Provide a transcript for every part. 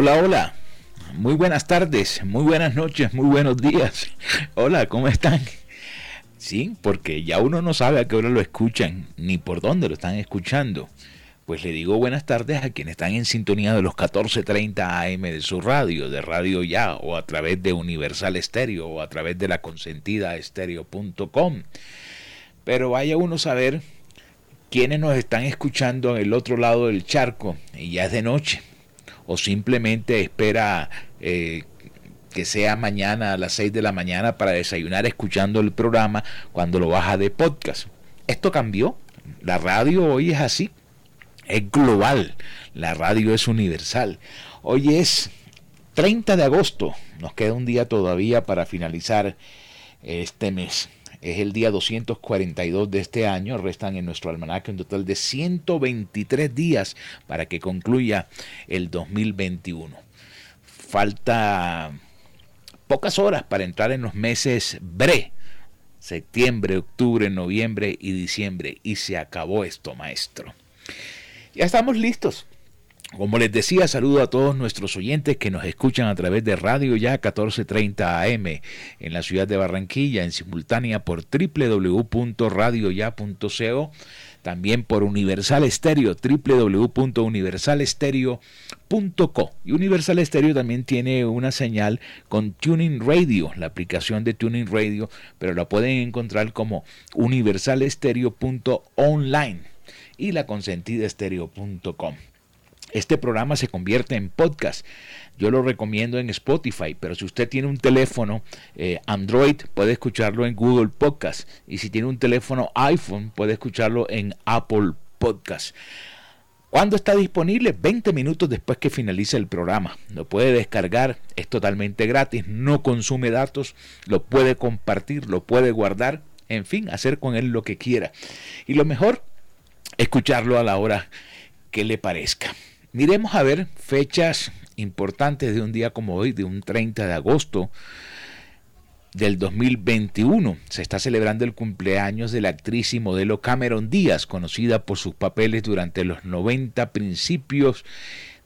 Hola, hola. Muy buenas tardes, muy buenas noches, muy buenos días. Hola, ¿cómo están? Sí, porque ya uno no sabe a qué hora lo escuchan, ni por dónde lo están escuchando. Pues le digo buenas tardes a quienes están en sintonía de los 14:30 AM de su radio, de Radio Ya, o a través de Universal Estéreo, o a través de la consentida estéreo.com. Pero vaya uno a saber quiénes nos están escuchando en el otro lado del charco, y ya es de noche o simplemente espera eh, que sea mañana a las 6 de la mañana para desayunar escuchando el programa cuando lo baja de podcast. Esto cambió. La radio hoy es así. Es global. La radio es universal. Hoy es 30 de agosto. Nos queda un día todavía para finalizar este mes. Es el día 242 de este año. Restan en nuestro almanaque un total de 123 días para que concluya el 2021. Falta pocas horas para entrar en los meses BRE. Septiembre, octubre, noviembre y diciembre. Y se acabó esto, maestro. Ya estamos listos como les decía, saludo a todos nuestros oyentes que nos escuchan a través de Radio Ya 1430 AM en la ciudad de Barranquilla, en simultánea por www.radioya.co, también por Universal Estéreo, www.universalestereo.co. Y Universal Estéreo también tiene una señal con Tuning Radio, la aplicación de Tuning Radio, pero la pueden encontrar como universalestereo.online y la consentidaestereo.com. Este programa se convierte en podcast. Yo lo recomiendo en Spotify, pero si usted tiene un teléfono eh, Android, puede escucharlo en Google Podcast. Y si tiene un teléfono iPhone, puede escucharlo en Apple Podcast. ¿Cuándo está disponible? 20 minutos después que finalice el programa. Lo puede descargar, es totalmente gratis, no consume datos, lo puede compartir, lo puede guardar, en fin, hacer con él lo que quiera. Y lo mejor, escucharlo a la hora que le parezca. Miremos a ver fechas importantes de un día como hoy, de un 30 de agosto del 2021. Se está celebrando el cumpleaños de la actriz y modelo Cameron Díaz, conocida por sus papeles durante los 90 principios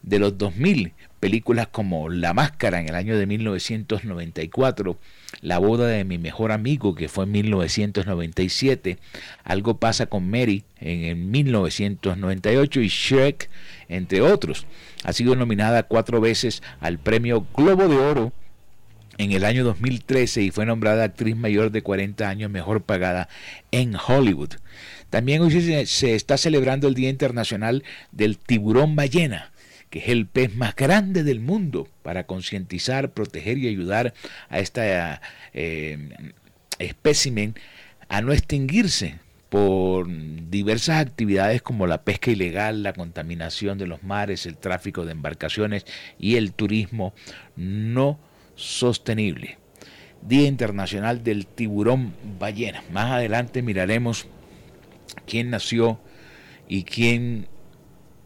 de los 2000, películas como La Máscara en el año de 1994, La boda de mi mejor amigo que fue en 1997, Algo pasa con Mary en 1998 y Shrek, entre otros. Ha sido nominada cuatro veces al premio Globo de Oro en el año 2013 y fue nombrada actriz mayor de 40 años mejor pagada en Hollywood. También hoy se, se está celebrando el Día Internacional del Tiburón Ballena que es el pez más grande del mundo, para concientizar, proteger y ayudar a esta eh, espécimen a no extinguirse por diversas actividades como la pesca ilegal, la contaminación de los mares, el tráfico de embarcaciones y el turismo no sostenible. Día Internacional del Tiburón Ballena. Más adelante miraremos quién nació y quién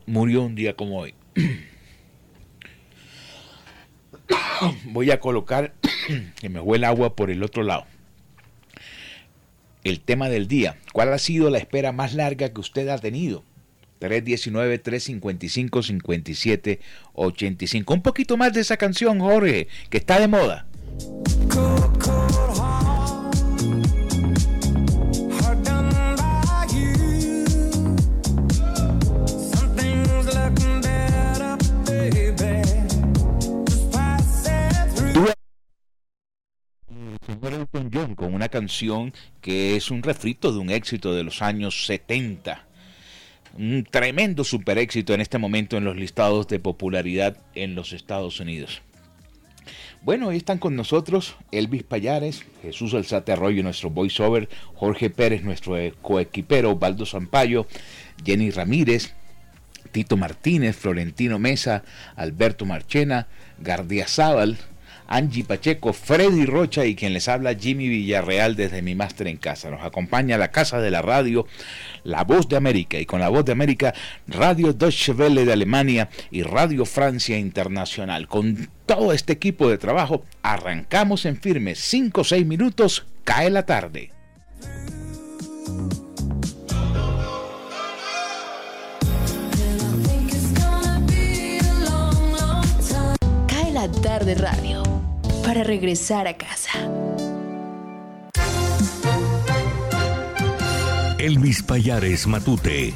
murió un día como hoy. Voy a colocar que me huele agua por el otro lado el tema del día. ¿Cuál ha sido la espera más larga que usted ha tenido? 319-355-5785. Un poquito más de esa canción, Jorge, que está de moda. Con una canción que es un refrito de un éxito de los años 70. Un tremendo super éxito en este momento en los listados de popularidad en los Estados Unidos. Bueno, ahí están con nosotros Elvis Payares, Jesús Alzate Arroyo, nuestro voiceover, Jorge Pérez, nuestro coequipero, Baldo Zampayo, Jenny Ramírez, Tito Martínez, Florentino Mesa, Alberto Marchena, Gardia Zaval, Angie Pacheco, Freddy Rocha y quien les habla Jimmy Villarreal desde mi máster en casa. Nos acompaña la casa de la radio, La Voz de América y con La Voz de América, Radio Deutsche Welle de Alemania y Radio Francia Internacional. Con todo este equipo de trabajo arrancamos en firme 5 o 6 minutos, cae la tarde. Cae la tarde radio para regresar a casa. Elvis Payares Matute.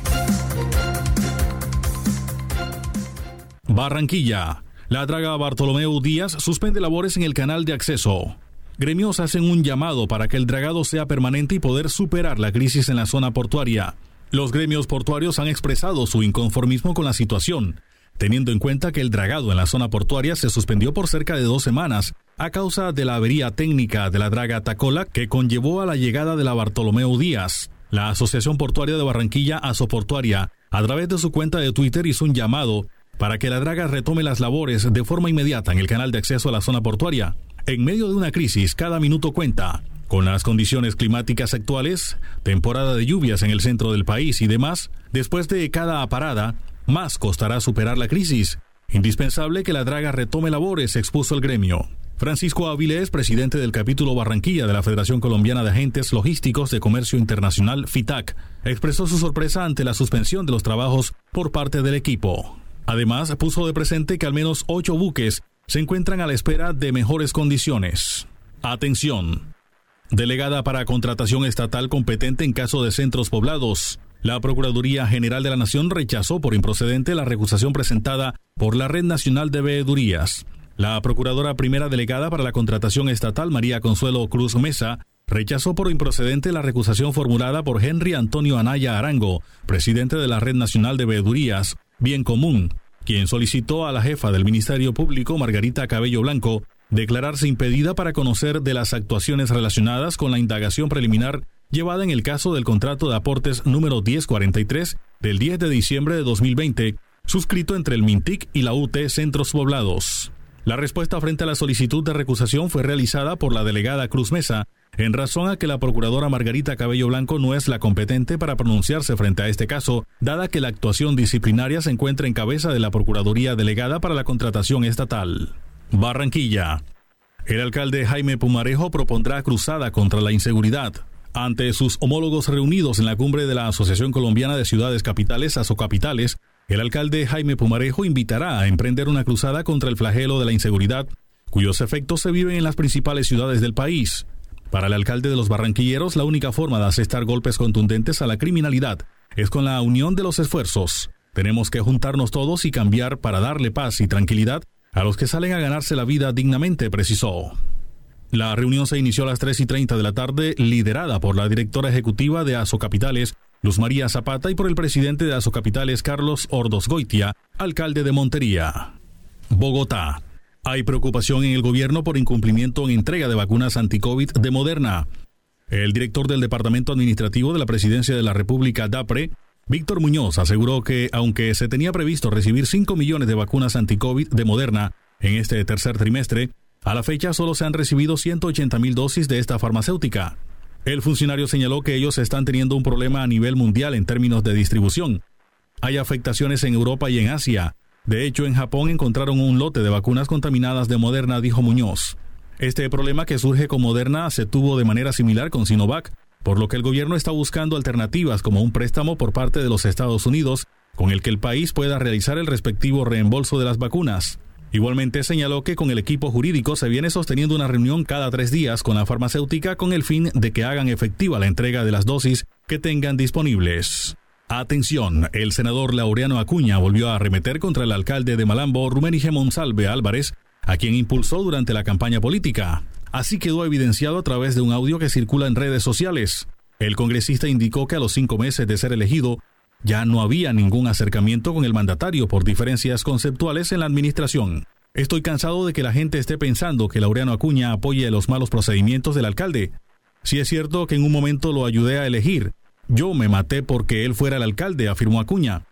Barranquilla. La draga Bartolomeu Díaz suspende labores en el canal de acceso. Gremios hacen un llamado para que el dragado sea permanente y poder superar la crisis en la zona portuaria. Los gremios portuarios han expresado su inconformismo con la situación, teniendo en cuenta que el dragado en la zona portuaria se suspendió por cerca de dos semanas a causa de la avería técnica de la draga Tacola que conllevó a la llegada de la Bartolomeo Díaz. La Asociación Portuaria de Barranquilla, Asoportuaria, a través de su cuenta de Twitter hizo un llamado para que la draga retome las labores de forma inmediata en el canal de acceso a la zona portuaria. En medio de una crisis, cada minuto cuenta. Con las condiciones climáticas actuales, temporada de lluvias en el centro del país y demás, después de cada parada, más costará superar la crisis. Indispensable que la draga retome labores, expuso el gremio. Francisco Avilés, presidente del capítulo Barranquilla de la Federación Colombiana de Agentes Logísticos de Comercio Internacional, FITAC, expresó su sorpresa ante la suspensión de los trabajos por parte del equipo. Además, puso de presente que al menos ocho buques se encuentran a la espera de mejores condiciones. Atención. Delegada para Contratación Estatal competente en caso de centros poblados. La Procuraduría General de la Nación rechazó por improcedente la recusación presentada por la Red Nacional de Veedurías. La Procuradora Primera Delegada para la Contratación Estatal, María Consuelo Cruz Mesa, rechazó por improcedente la recusación formulada por Henry Antonio Anaya Arango, presidente de la Red Nacional de Veedurías, Bien Común, quien solicitó a la jefa del Ministerio Público, Margarita Cabello Blanco, declararse impedida para conocer de las actuaciones relacionadas con la indagación preliminar llevada en el caso del contrato de aportes número 1043 del 10 de diciembre de 2020, suscrito entre el MINTIC y la UT Centros Poblados. La respuesta frente a la solicitud de recusación fue realizada por la delegada Cruz Mesa, en razón a que la procuradora Margarita Cabello Blanco no es la competente para pronunciarse frente a este caso, dada que la actuación disciplinaria se encuentra en cabeza de la Procuraduría Delegada para la Contratación Estatal. Barranquilla. El alcalde Jaime Pumarejo propondrá cruzada contra la inseguridad. Ante sus homólogos reunidos en la cumbre de la Asociación Colombiana de Ciudades Capitales, Asocapitales, el alcalde Jaime Pumarejo invitará a emprender una cruzada contra el flagelo de la inseguridad, cuyos efectos se viven en las principales ciudades del país. Para el alcalde de los barranquilleros, la única forma de asestar golpes contundentes a la criminalidad es con la unión de los esfuerzos. Tenemos que juntarnos todos y cambiar para darle paz y tranquilidad a los que salen a ganarse la vida dignamente, precisó. La reunión se inició a las 3 y 30 de la tarde, liderada por la directora ejecutiva de Capitales, Luz María Zapata, y por el presidente de Capitales, Carlos Ordos Goitia, alcalde de Montería. Bogotá. Hay preocupación en el gobierno por incumplimiento en entrega de vacunas anti-COVID de Moderna. El director del Departamento Administrativo de la Presidencia de la República, DAPRE, Víctor Muñoz, aseguró que aunque se tenía previsto recibir 5 millones de vacunas anti-COVID de Moderna en este tercer trimestre, a la fecha solo se han recibido 180 mil dosis de esta farmacéutica. El funcionario señaló que ellos están teniendo un problema a nivel mundial en términos de distribución. Hay afectaciones en Europa y en Asia. De hecho, en Japón encontraron un lote de vacunas contaminadas de Moderna, dijo Muñoz. Este problema que surge con Moderna se tuvo de manera similar con Sinovac, por lo que el gobierno está buscando alternativas como un préstamo por parte de los Estados Unidos, con el que el país pueda realizar el respectivo reembolso de las vacunas. Igualmente señaló que con el equipo jurídico se viene sosteniendo una reunión cada tres días con la farmacéutica con el fin de que hagan efectiva la entrega de las dosis que tengan disponibles. Atención, el senador Laureano Acuña volvió a arremeter contra el alcalde de Malambo, Rumérige Monsalve Álvarez, a quien impulsó durante la campaña política. Así quedó evidenciado a través de un audio que circula en redes sociales. El congresista indicó que a los cinco meses de ser elegido, ya no había ningún acercamiento con el mandatario por diferencias conceptuales en la administración. Estoy cansado de que la gente esté pensando que Laureano Acuña apoye los malos procedimientos del alcalde. Si es cierto que en un momento lo ayudé a elegir, yo me maté porque él fuera el alcalde, afirmó Acuña.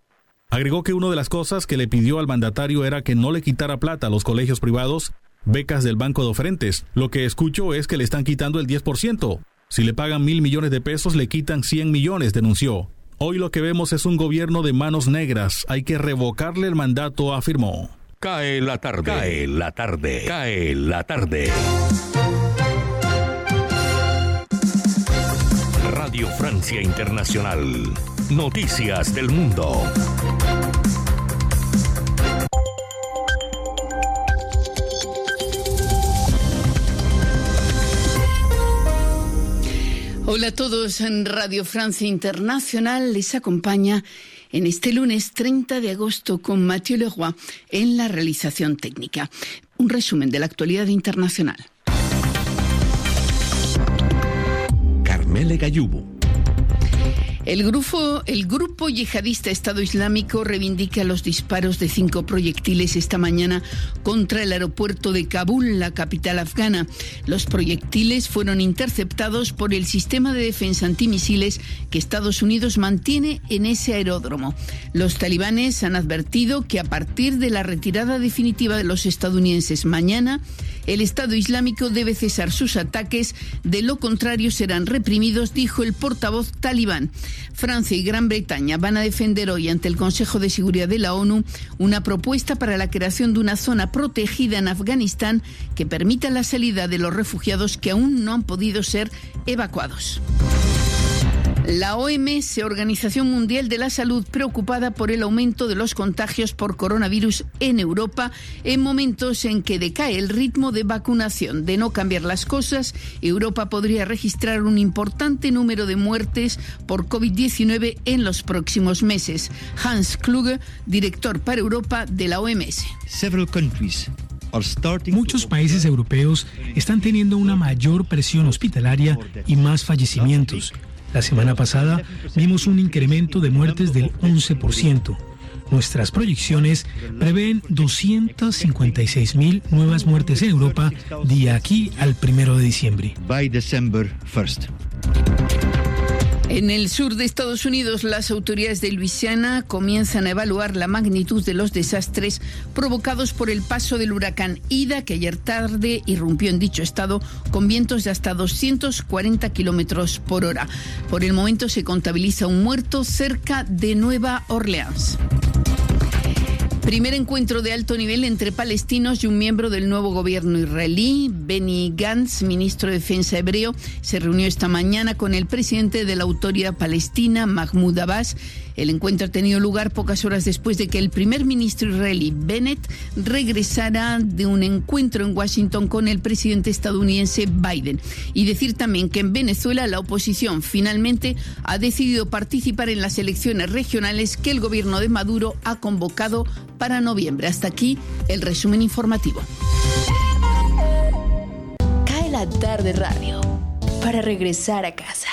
Agregó que una de las cosas que le pidió al mandatario era que no le quitara plata a los colegios privados, becas del Banco de Oferentes. Lo que escucho es que le están quitando el 10%. Si le pagan mil millones de pesos, le quitan 100 millones, denunció. Hoy lo que vemos es un gobierno de manos negras. Hay que revocarle el mandato, afirmó. Cae la tarde. Cae la tarde. Cae la tarde. Radio Francia Internacional. Noticias del Mundo. Hola a todos en Radio Francia Internacional. Les acompaña en este lunes 30 de agosto con Mathieu Leroy en la realización técnica. Un resumen de la actualidad internacional. Carmele Gayubo. El grupo, yihadista Estado Islámico reivindica los disparos de cinco proyectiles esta mañana contra el aeropuerto de Kabul, la capital afgana. Los proyectiles fueron interceptados por el sistema de defensa antimisiles que Estados Unidos mantiene en ese aeródromo. Los talibanes han advertido que a partir de la retirada definitiva de los estadounidenses mañana, el Estado Islámico debe cesar sus ataques, de lo contrario serán reprimidos, dijo el portavoz talibán. Francia y Gran Bretaña van a defender hoy ante el Consejo de Seguridad de la ONU una propuesta para la creación de una zona protegida en Afganistán que permita la salida de los refugiados que aún no han podido ser evacuados. La OMS, Organización Mundial de la Salud, preocupada por el aumento de los contagios por coronavirus en Europa, en momentos en que decae el ritmo de vacunación. De no cambiar las cosas, Europa podría registrar un importante número de muertes por COVID-19 en los próximos meses. Hans Kluge, director para Europa de la OMS. Muchos países europeos están teniendo una mayor presión hospitalaria y más fallecimientos. La semana pasada vimos un incremento de muertes del 11%. Nuestras proyecciones prevén 256 mil nuevas muertes en Europa de aquí al primero de diciembre. En el sur de Estados Unidos, las autoridades de Luisiana comienzan a evaluar la magnitud de los desastres provocados por el paso del huracán Ida, que ayer tarde irrumpió en dicho estado con vientos de hasta 240 kilómetros por hora. Por el momento se contabiliza un muerto cerca de Nueva Orleans. Primer encuentro de alto nivel entre palestinos y un miembro del nuevo gobierno israelí. Benny Gantz, ministro de Defensa hebreo, se reunió esta mañana con el presidente de la autoridad palestina, Mahmoud Abbas. El encuentro ha tenido lugar pocas horas después de que el primer ministro israelí, Bennett, regresara de un encuentro en Washington con el presidente estadounidense Biden. Y decir también que en Venezuela la oposición finalmente ha decidido participar en las elecciones regionales que el gobierno de Maduro ha convocado para noviembre. Hasta aquí el resumen informativo. Cae la tarde radio para regresar a casa.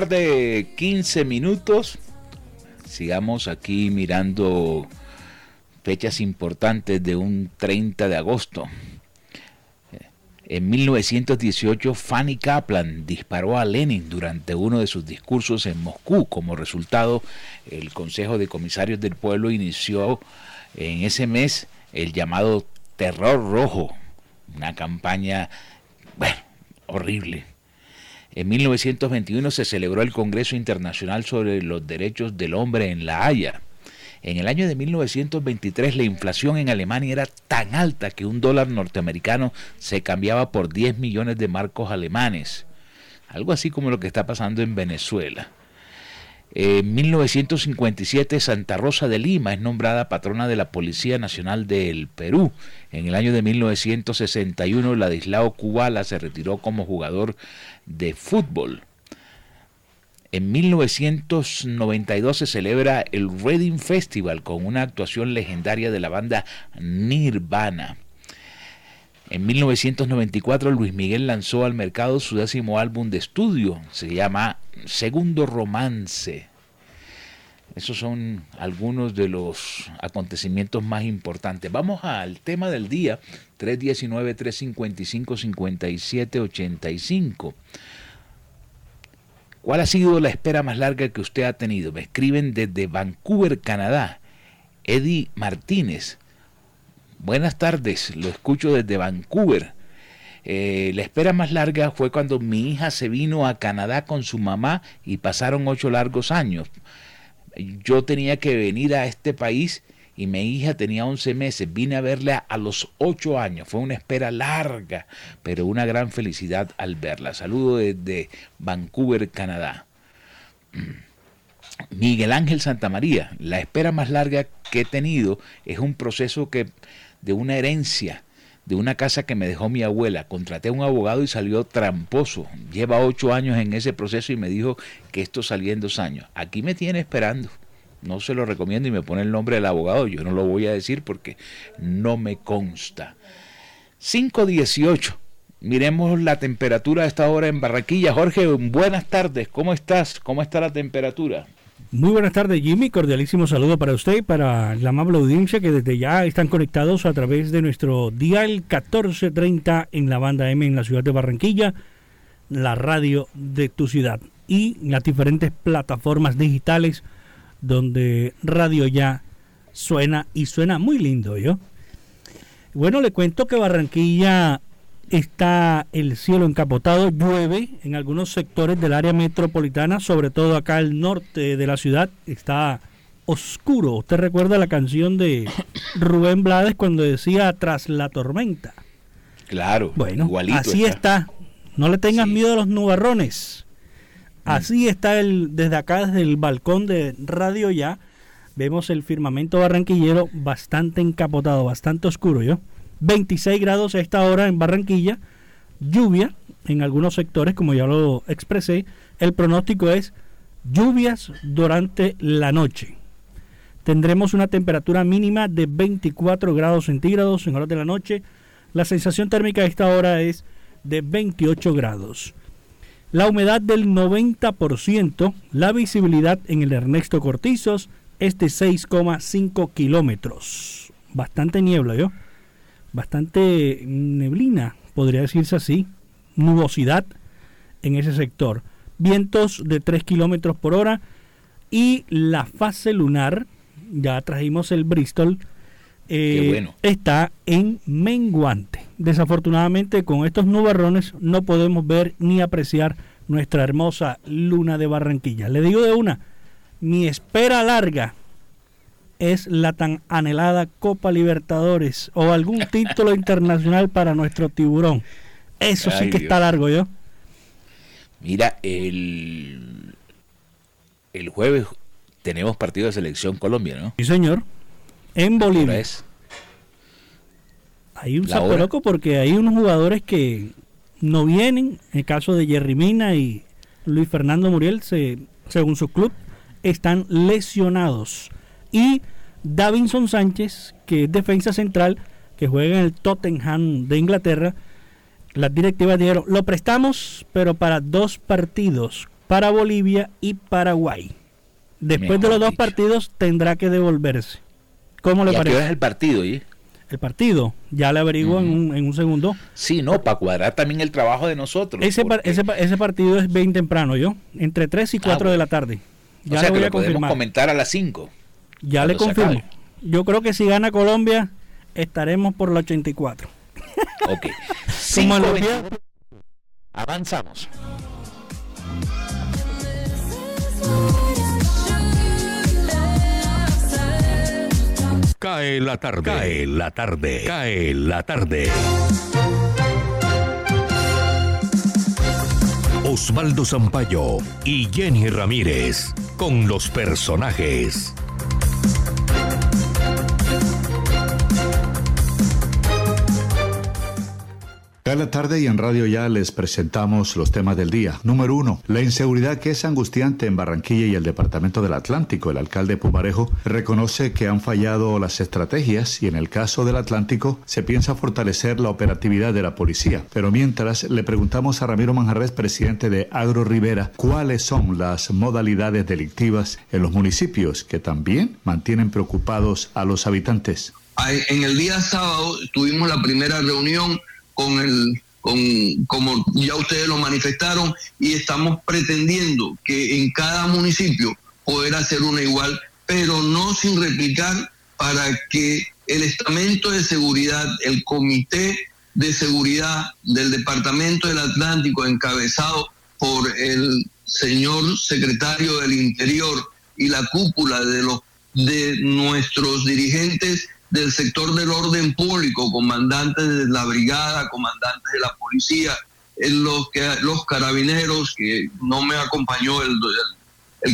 Tarde, 15 minutos. Sigamos aquí mirando fechas importantes de un 30 de agosto. En 1918, Fanny Kaplan disparó a Lenin durante uno de sus discursos en Moscú. Como resultado, el Consejo de Comisarios del Pueblo inició en ese mes el llamado Terror Rojo, una campaña, horrible. En 1921 se celebró el Congreso Internacional sobre los Derechos del Hombre en La Haya. En el año de 1923 la inflación en Alemania era tan alta que un dólar norteamericano se cambiaba por 10 millones de marcos alemanes. Algo así como lo que está pasando en Venezuela. En 1957 Santa Rosa de Lima es nombrada patrona de la Policía Nacional del Perú. En el año de 1961 Ladislao Kubala se retiró como jugador de fútbol. En 1992 se celebra el Reading Festival con una actuación legendaria de la banda Nirvana. En 1994 Luis Miguel lanzó al mercado su décimo álbum de estudio, se llama Segundo Romance. Esos son algunos de los acontecimientos más importantes. Vamos al tema del día, 319-355-5785. ¿Cuál ha sido la espera más larga que usted ha tenido? Me escriben desde Vancouver, Canadá. Eddie Martínez. Buenas tardes, lo escucho desde Vancouver. Eh, la espera más larga fue cuando mi hija se vino a Canadá con su mamá y pasaron ocho largos años. Yo tenía que venir a este país y mi hija tenía 11 meses. Vine a verla a los 8 años. Fue una espera larga, pero una gran felicidad al verla. Saludo desde Vancouver, Canadá. Miguel Ángel Santamaría, la espera más larga que he tenido es un proceso que de una herencia de una casa que me dejó mi abuela. Contraté a un abogado y salió tramposo. Lleva ocho años en ese proceso y me dijo que esto salía en dos años. Aquí me tiene esperando no se lo recomiendo y me pone el nombre del abogado, yo no lo voy a decir porque no me consta. 518. Miremos la temperatura a esta hora en Barranquilla. Jorge, buenas tardes. ¿Cómo estás? ¿Cómo está la temperatura? Muy buenas tardes, Jimmy. Cordialísimo saludo para usted y para la amable audiencia que desde ya están conectados a través de nuestro dial 1430 en la banda M en la ciudad de Barranquilla, la radio de tu ciudad y las diferentes plataformas digitales donde radio ya suena y suena muy lindo, ¿yo? Bueno, le cuento que Barranquilla está el cielo encapotado, llueve en algunos sectores del área metropolitana, sobre todo acá al norte de la ciudad, está oscuro. ¿Usted recuerda la canción de Rubén Blades cuando decía tras la tormenta? Claro, bueno, así está. No le tengas miedo a los nubarrones. Así está el, desde acá, desde el balcón de Radio Ya, vemos el firmamento barranquillero bastante encapotado, bastante oscuro, ¿yo? 26 grados a esta hora en Barranquilla, lluvia en algunos sectores, como ya lo expresé. El pronóstico es lluvias durante la noche. Tendremos una temperatura mínima de 24 grados centígrados en horas de la noche. La sensación térmica a esta hora es de 28 grados la humedad del 90%, la visibilidad en el Ernesto Cortizos es de 6,5 kilómetros. Bastante niebla, ¿yo? Bastante neblina, podría decirse así. Nubosidad en ese sector. Vientos de 3 kilómetros por hora. Y la fase lunar, ya trajimos el Bristol, eh, está en menguante. Desafortunadamente con estos nubarrones no podemos ver ni apreciar nuestra hermosa luna de Barranquilla. Le digo de una, mi espera larga es la tan anhelada Copa Libertadores o algún título internacional para nuestro tiburón. Eso sí que está largo yo. Mira, el, el jueves tenemos partido de selección Colombia, ¿no? Sí, señor en Bolivia. Hay un saco loco porque hay unos jugadores que no vienen. En el caso de Jerry Mina y Luis Fernando Muriel, se, según su club, están lesionados. Y Davinson Sánchez, que es defensa central, que juega en el Tottenham de Inglaterra, las directivas dijeron, lo prestamos, pero para dos partidos. para Bolivia y Paraguay. Después de los dos partidos tendrá que devolverse. ¿Cómo le parece? es el partido? ¿y? El partido, ya le averiguo en, un, en, un, segundo. Sí, no, para cuadrar también el trabajo de nosotros. Ese, ese, ese, partido es bien temprano, yo, entre 3 y 4 ah, de la tarde. Ya o sea, le voy a confirmar. comentar a las 5. Ya le confirmo. Yo creo que si gana Colombia, estaremos por la 84. Ok. Avanzamos. Cae la tarde. Cae la tarde. Cae la tarde. Osvaldo Zampayo y Jenny Ramírez con los personajes. Cada tarde y en Radio Ya les presentamos los temas del día. Número uno, la inseguridad que es angustiante en Barranquilla y el Departamento del Atlántico. El alcalde Pumarejo reconoce que han fallado las estrategias y en el caso del Atlántico se piensa fortalecer la operatividad de la policía. Pero mientras le preguntamos a Ramiro Manjarres, presidente de Agro Rivera, cuáles son las modalidades delictivas en los municipios que también mantienen preocupados a los habitantes. En el día sábado tuvimos la primera reunión con el con, como ya ustedes lo manifestaron, y estamos pretendiendo que en cada municipio poder hacer una igual, pero no sin replicar para que el estamento de seguridad, el comité de seguridad del Departamento del Atlántico, encabezado por el señor secretario del Interior y la cúpula de los de nuestros dirigentes del sector del orden público, comandantes de la brigada, comandantes de la policía, los, que, los carabineros, que no me acompañó el,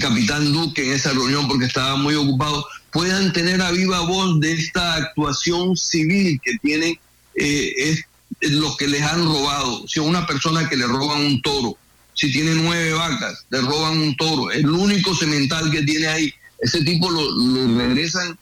capitán Duque en esa reunión porque estaba muy ocupado, puedan tener a viva voz de esta actuación civil que tienen eh, los que les han robado. Si una persona que le roban un toro, si tiene nueve vacas, le roban un toro, el único semental que tiene ahí, ese tipo lo regresan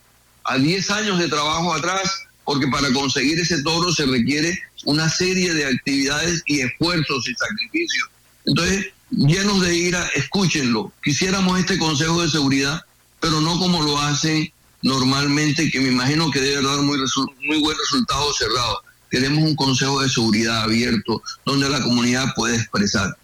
a 10 años de trabajo atrás, porque para conseguir ese toro se requiere una serie de actividades y esfuerzos y sacrificios. Entonces, llenos de ira, escúchenlo. Quisiéramos este Consejo de Seguridad, pero no como lo hacen normalmente, que me imagino que debe dar muy, muy buen resultado cerrado. Queremos un Consejo de Seguridad abierto, donde la comunidad puede expresar.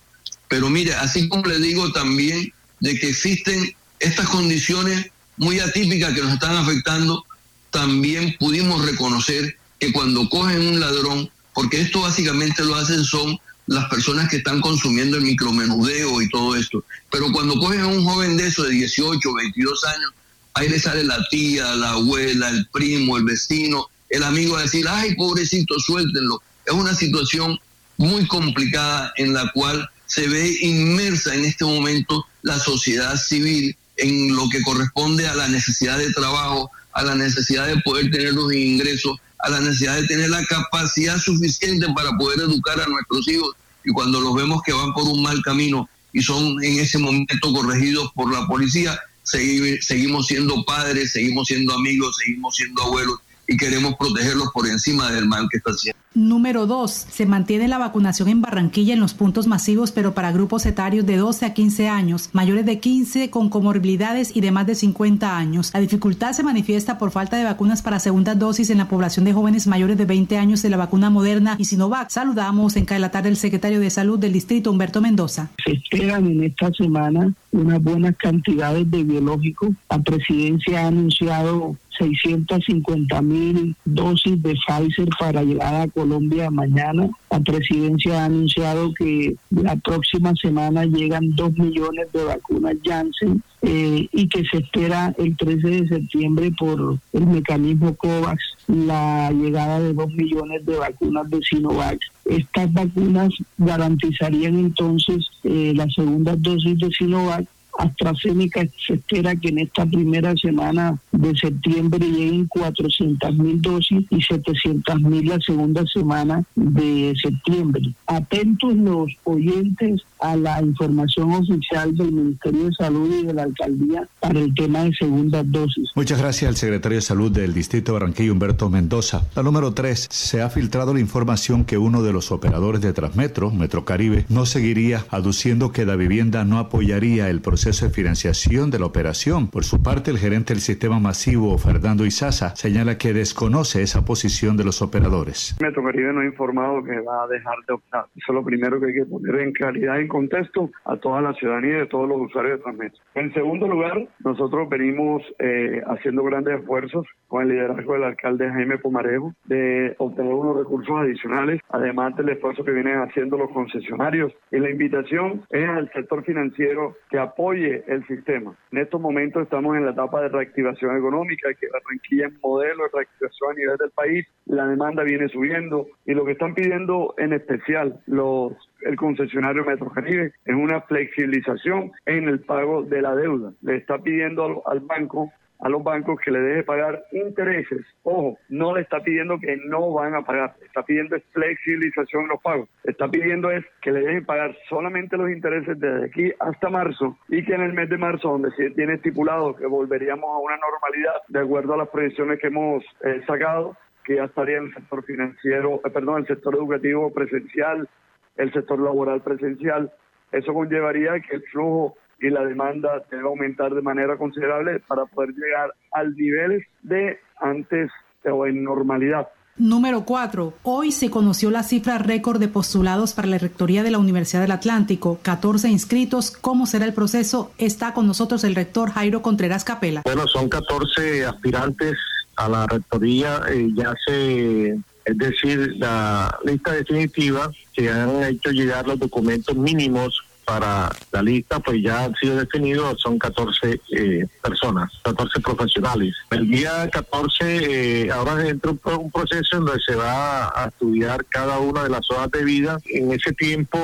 Pero mire, así como le digo también de que existen estas condiciones muy atípicas que nos están afectando, también pudimos reconocer que cuando cogen un ladrón, porque esto básicamente lo hacen son las personas que están consumiendo el micromenudeo y todo esto, pero cuando cogen a un joven de eso de 18, 22 años, ahí le sale la tía, la abuela, el primo, el vecino, el amigo a decir, ay, pobrecito, suéltenlo. Es una situación muy complicada en la cual se ve inmersa en este momento la sociedad civil en lo que corresponde a la necesidad de trabajo, a la necesidad de poder tener los ingresos, a la necesidad de tener la capacidad suficiente para poder educar a nuestros hijos. Y cuando los vemos que van por un mal camino y son en ese momento corregidos por la policía, seguimos siendo padres, seguimos siendo amigos, seguimos siendo abuelos y queremos protegerlos por encima del mal que está haciendo. Número 2. Se mantiene la vacunación en Barranquilla en los puntos masivos, pero para grupos etarios de 12 a 15 años, mayores de 15 con comorbilidades y de más de 50 años. La dificultad se manifiesta por falta de vacunas para segunda dosis en la población de jóvenes mayores de 20 años de la vacuna moderna y Sinovac. Saludamos en cada tarde el secretario de Salud del distrito, Humberto Mendoza. Se esperan en esta semana unas buenas cantidades de biológicos. La presidencia ha anunciado 650 mil dosis de Pfizer para llegar a Colombia mañana. La presidencia ha anunciado que la próxima semana llegan dos millones de vacunas Janssen eh, y que se espera el 13 de septiembre por el mecanismo COVAX la llegada de dos millones de vacunas de Sinovac. Estas vacunas garantizarían entonces eh, la segunda dosis de Sinovac AstraZeneca se espera que en esta primera semana de septiembre lleguen 400 mil dosis y 700 mil la segunda semana de septiembre. Atentos los oyentes a la información oficial del Ministerio de Salud y de la Alcaldía para el tema de segundas dosis. Muchas gracias al secretario de Salud del Distrito de Barranquilla, Humberto Mendoza. La número tres, se ha filtrado la información que uno de los operadores de Transmetro, Metrocaribe, no seguiría aduciendo que la vivienda no apoyaría el proceso de financiación de la operación. Por su parte, el gerente del sistema masivo, Fernando Izaza, señala que desconoce esa posición de los operadores. Metrocaribe no ha informado que va a dejar de optar. Eso es lo primero que hay que poner en claridad y contexto a toda la ciudadanía y a todos los usuarios de Transmetro. En segundo lugar, nosotros venimos eh, haciendo grandes esfuerzos con el liderazgo del alcalde Jaime Pomarejo de obtener unos recursos adicionales, además del esfuerzo que vienen haciendo los concesionarios. Y la invitación es al sector financiero que apoye el sistema. En estos momentos estamos en la etapa de reactivación económica, que Barranquilla es modelo de reactivación a nivel del país, la demanda viene subiendo y lo que están pidiendo en especial los el concesionario Metrocaribe es una flexibilización en el pago de la deuda. Le está pidiendo al banco a los bancos que le deje pagar intereses. Ojo, no le está pidiendo que no van a pagar, está pidiendo flexibilización en los pagos. Está pidiendo es que le dejen pagar solamente los intereses desde aquí hasta marzo y que en el mes de marzo, donde se tiene estipulado que volveríamos a una normalidad de acuerdo a las proyecciones que hemos eh, sacado, que ya estaría en el sector financiero, eh, perdón, el sector educativo presencial, el sector laboral presencial. Eso conllevaría que el flujo y la demanda debe aumentar de manera considerable para poder llegar al nivel de antes o en normalidad. Número 4. Hoy se conoció la cifra récord de postulados para la Rectoría de la Universidad del Atlántico. 14 inscritos. ¿Cómo será el proceso? Está con nosotros el rector Jairo Contreras Capela. Bueno, son 14 aspirantes a la Rectoría. Eh, ya se, es decir, la lista definitiva que han hecho llegar los documentos mínimos para la lista, pues ya han sido definidos, son 14 eh, personas, 14 profesionales. El día 14, eh, ahora entra un, un, proceso en donde se va a estudiar cada una de las horas de vida. En ese tiempo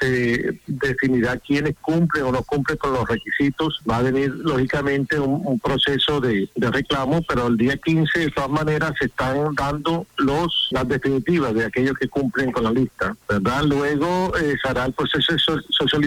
se definirá quiénes cumplen o no cumplen con los requisitos. Va a venir, lógicamente, un, proceso de, reclamo, pero el día 15, de todas maneras, se están dando los las definitivas de aquellos que cumplen con la lista, ¿verdad? Luego eh, se hará el proceso social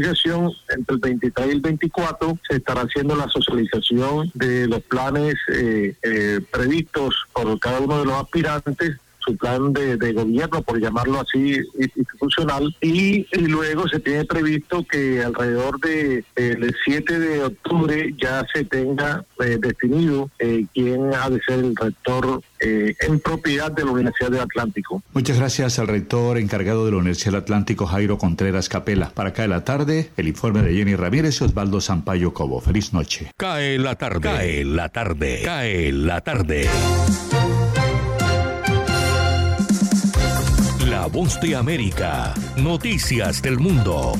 entre el 23 y el 24 se estará haciendo la socialización de los planes eh, eh, previstos por cada uno de los aspirantes su plan de, gobierno, por llamarlo así, institucional, y, luego se tiene previsto que alrededor de el 7 de octubre ya se tenga eh, definido eh, quién ha de ser el rector eh, en propiedad de la Universidad del Atlántico. Muchas gracias al rector encargado de la Universidad del Atlántico, Jairo Contreras Capela. Para acá de la tarde, el informe de Jenny Ramírez y Osvaldo Sampaio Cobo. Feliz noche. Cae la tarde. Cae la tarde. Cae la tarde. Voz de América. Noticias del mundo.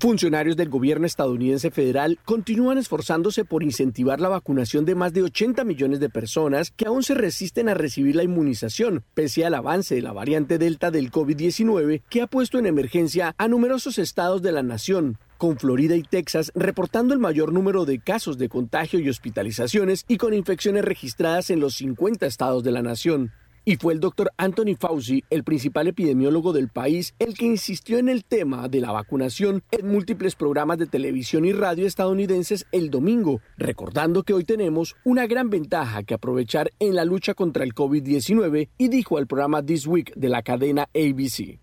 Funcionarios del gobierno estadounidense federal continúan esforzándose por incentivar la vacunación de más de 80 millones de personas que aún se resisten a recibir la inmunización, pese al avance de la variante Delta del COVID-19 que ha puesto en emergencia a numerosos estados de la nación con Florida y Texas reportando el mayor número de casos de contagio y hospitalizaciones y con infecciones registradas en los 50 estados de la nación. Y fue el doctor Anthony Fauci, el principal epidemiólogo del país, el que insistió en el tema de la vacunación en múltiples programas de televisión y radio estadounidenses el domingo, recordando que hoy tenemos una gran ventaja que aprovechar en la lucha contra el COVID-19 y dijo al programa This Week de la cadena ABC.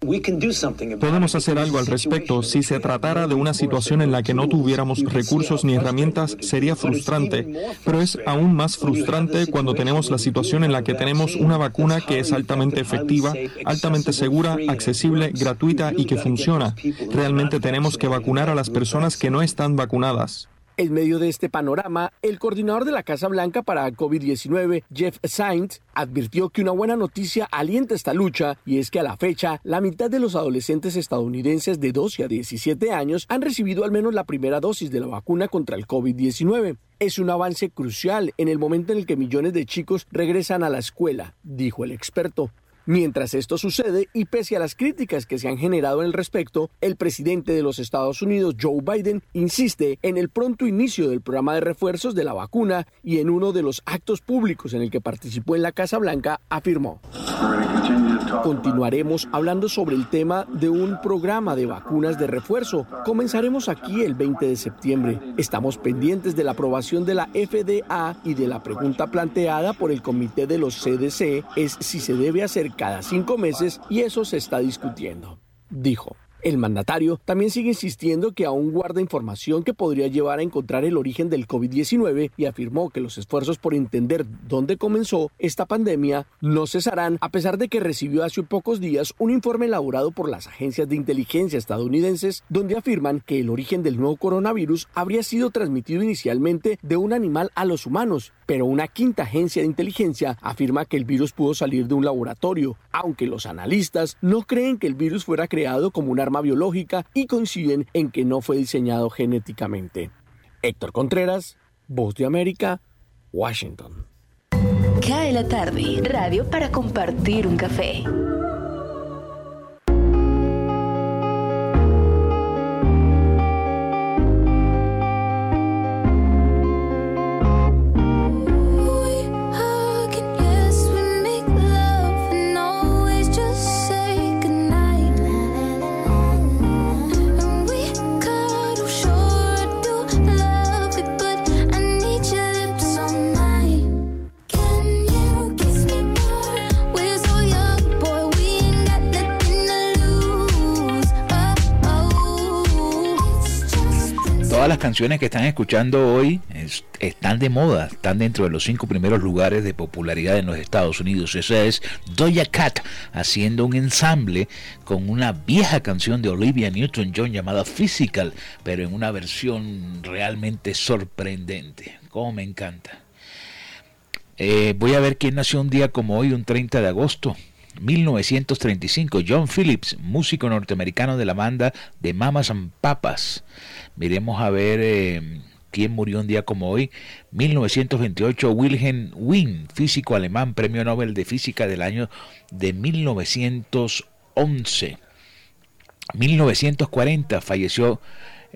Podemos hacer algo al respecto. Si se tratara de una situación en la que no tuviéramos recursos ni herramientas, sería frustrante, pero es aún más frustrante cuando tenemos la situación en la que tenemos una vacuna que es altamente efectiva, altamente segura, accesible, gratuita y que funciona. Realmente tenemos que vacunar a las personas que no están vacunadas. En medio de este panorama, el coordinador de la Casa Blanca para COVID-19, Jeff Sainz, advirtió que una buena noticia alienta esta lucha y es que a la fecha, la mitad de los adolescentes estadounidenses de 12 a 17 años han recibido al menos la primera dosis de la vacuna contra el COVID-19. Es un avance crucial en el momento en el que millones de chicos regresan a la escuela, dijo el experto. Mientras esto sucede, y pese a las críticas que se han generado al respecto, el presidente de los Estados Unidos, Joe Biden, insiste en el pronto inicio del programa de refuerzos de la vacuna y en uno de los actos públicos en el que participó en la Casa Blanca afirmó. Continuaremos hablando sobre el tema de un programa de vacunas de refuerzo. Comenzaremos aquí el 20 de septiembre. Estamos pendientes de la aprobación de la FDA y de la pregunta planteada por el comité de los CDC es si se debe hacer cada cinco meses y eso se está discutiendo, dijo. El mandatario también sigue insistiendo que aún guarda información que podría llevar a encontrar el origen del COVID-19 y afirmó que los esfuerzos por entender dónde comenzó esta pandemia no cesarán a pesar de que recibió hace pocos días un informe elaborado por las agencias de inteligencia estadounidenses donde afirman que el origen del nuevo coronavirus habría sido transmitido inicialmente de un animal a los humanos, pero una quinta agencia de inteligencia afirma que el virus pudo salir de un laboratorio, aunque los analistas no creen que el virus fuera creado como un arma biológica y coinciden en que no fue diseñado genéticamente. Héctor Contreras, Voz de América, Washington. Cae la tarde, radio para compartir un café. Las canciones que están escuchando hoy están de moda, están dentro de los cinco primeros lugares de popularidad en los Estados Unidos. Esa es Doja Cat haciendo un ensamble con una vieja canción de Olivia Newton-John llamada Physical, pero en una versión realmente sorprendente. Como me encanta. Eh, voy a ver quién nació un día como hoy, un 30 de agosto. 1935, John Phillips, músico norteamericano de la banda de Mamas and Papas. Miremos a ver eh, quién murió un día como hoy. 1928, Wilhelm Wien, físico alemán, premio Nobel de Física del año de 1911. 1940 falleció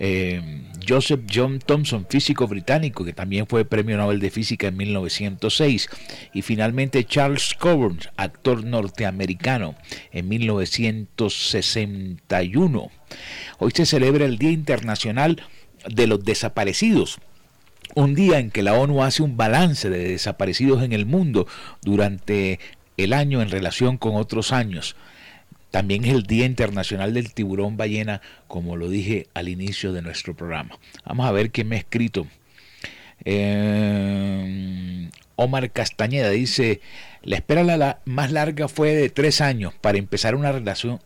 eh, Joseph John Thomson, físico británico, que también fue premio Nobel de Física en 1906. Y finalmente Charles Coburn, actor norteamericano, en 1961. Hoy se celebra el Día Internacional de los Desaparecidos un día en que la ONU hace un balance de desaparecidos en el mundo durante el año en relación con otros años. También es el Día Internacional del Tiburón Ballena, como lo dije al inicio de nuestro programa. Vamos a ver quién me ha escrito. Eh, Omar Castañeda dice, la espera más larga fue de tres años para empezar una relación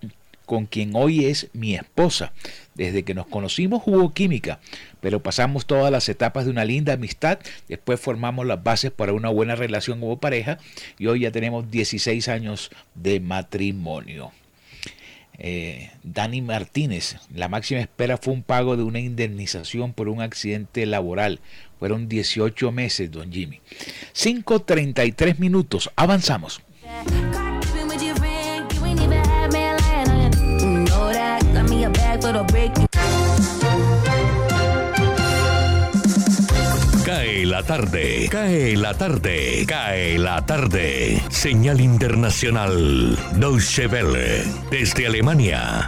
con quien hoy es mi esposa. Desde que nos conocimos hubo química, pero pasamos todas las etapas de una linda amistad, después formamos las bases para una buena relación como pareja y hoy ya tenemos 16 años de matrimonio. Eh, Dani Martínez, la máxima espera fue un pago de una indemnización por un accidente laboral. Fueron 18 meses, don Jimmy. 5.33 minutos, avanzamos. Tarde, cae la tarde, cae la tarde. Señal internacional, Deutsche Welle, desde Alemania.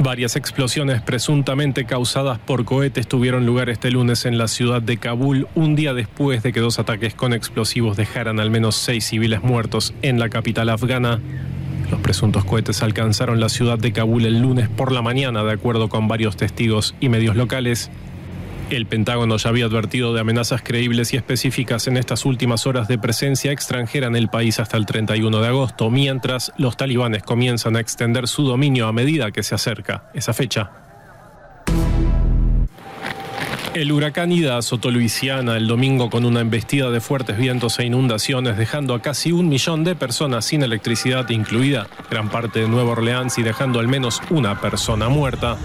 Varias explosiones presuntamente causadas por cohetes tuvieron lugar este lunes en la ciudad de Kabul, un día después de que dos ataques con explosivos dejaran al menos seis civiles muertos en la capital afgana. Presuntos cohetes alcanzaron la ciudad de Kabul el lunes por la mañana, de acuerdo con varios testigos y medios locales. El Pentágono ya había advertido de amenazas creíbles y específicas en estas últimas horas de presencia extranjera en el país hasta el 31 de agosto, mientras los talibanes comienzan a extender su dominio a medida que se acerca esa fecha. El huracán Ida azotó Luisiana el domingo con una embestida de fuertes vientos e inundaciones, dejando a casi un millón de personas sin electricidad incluida, gran parte de Nueva Orleans y dejando al menos una persona muerta.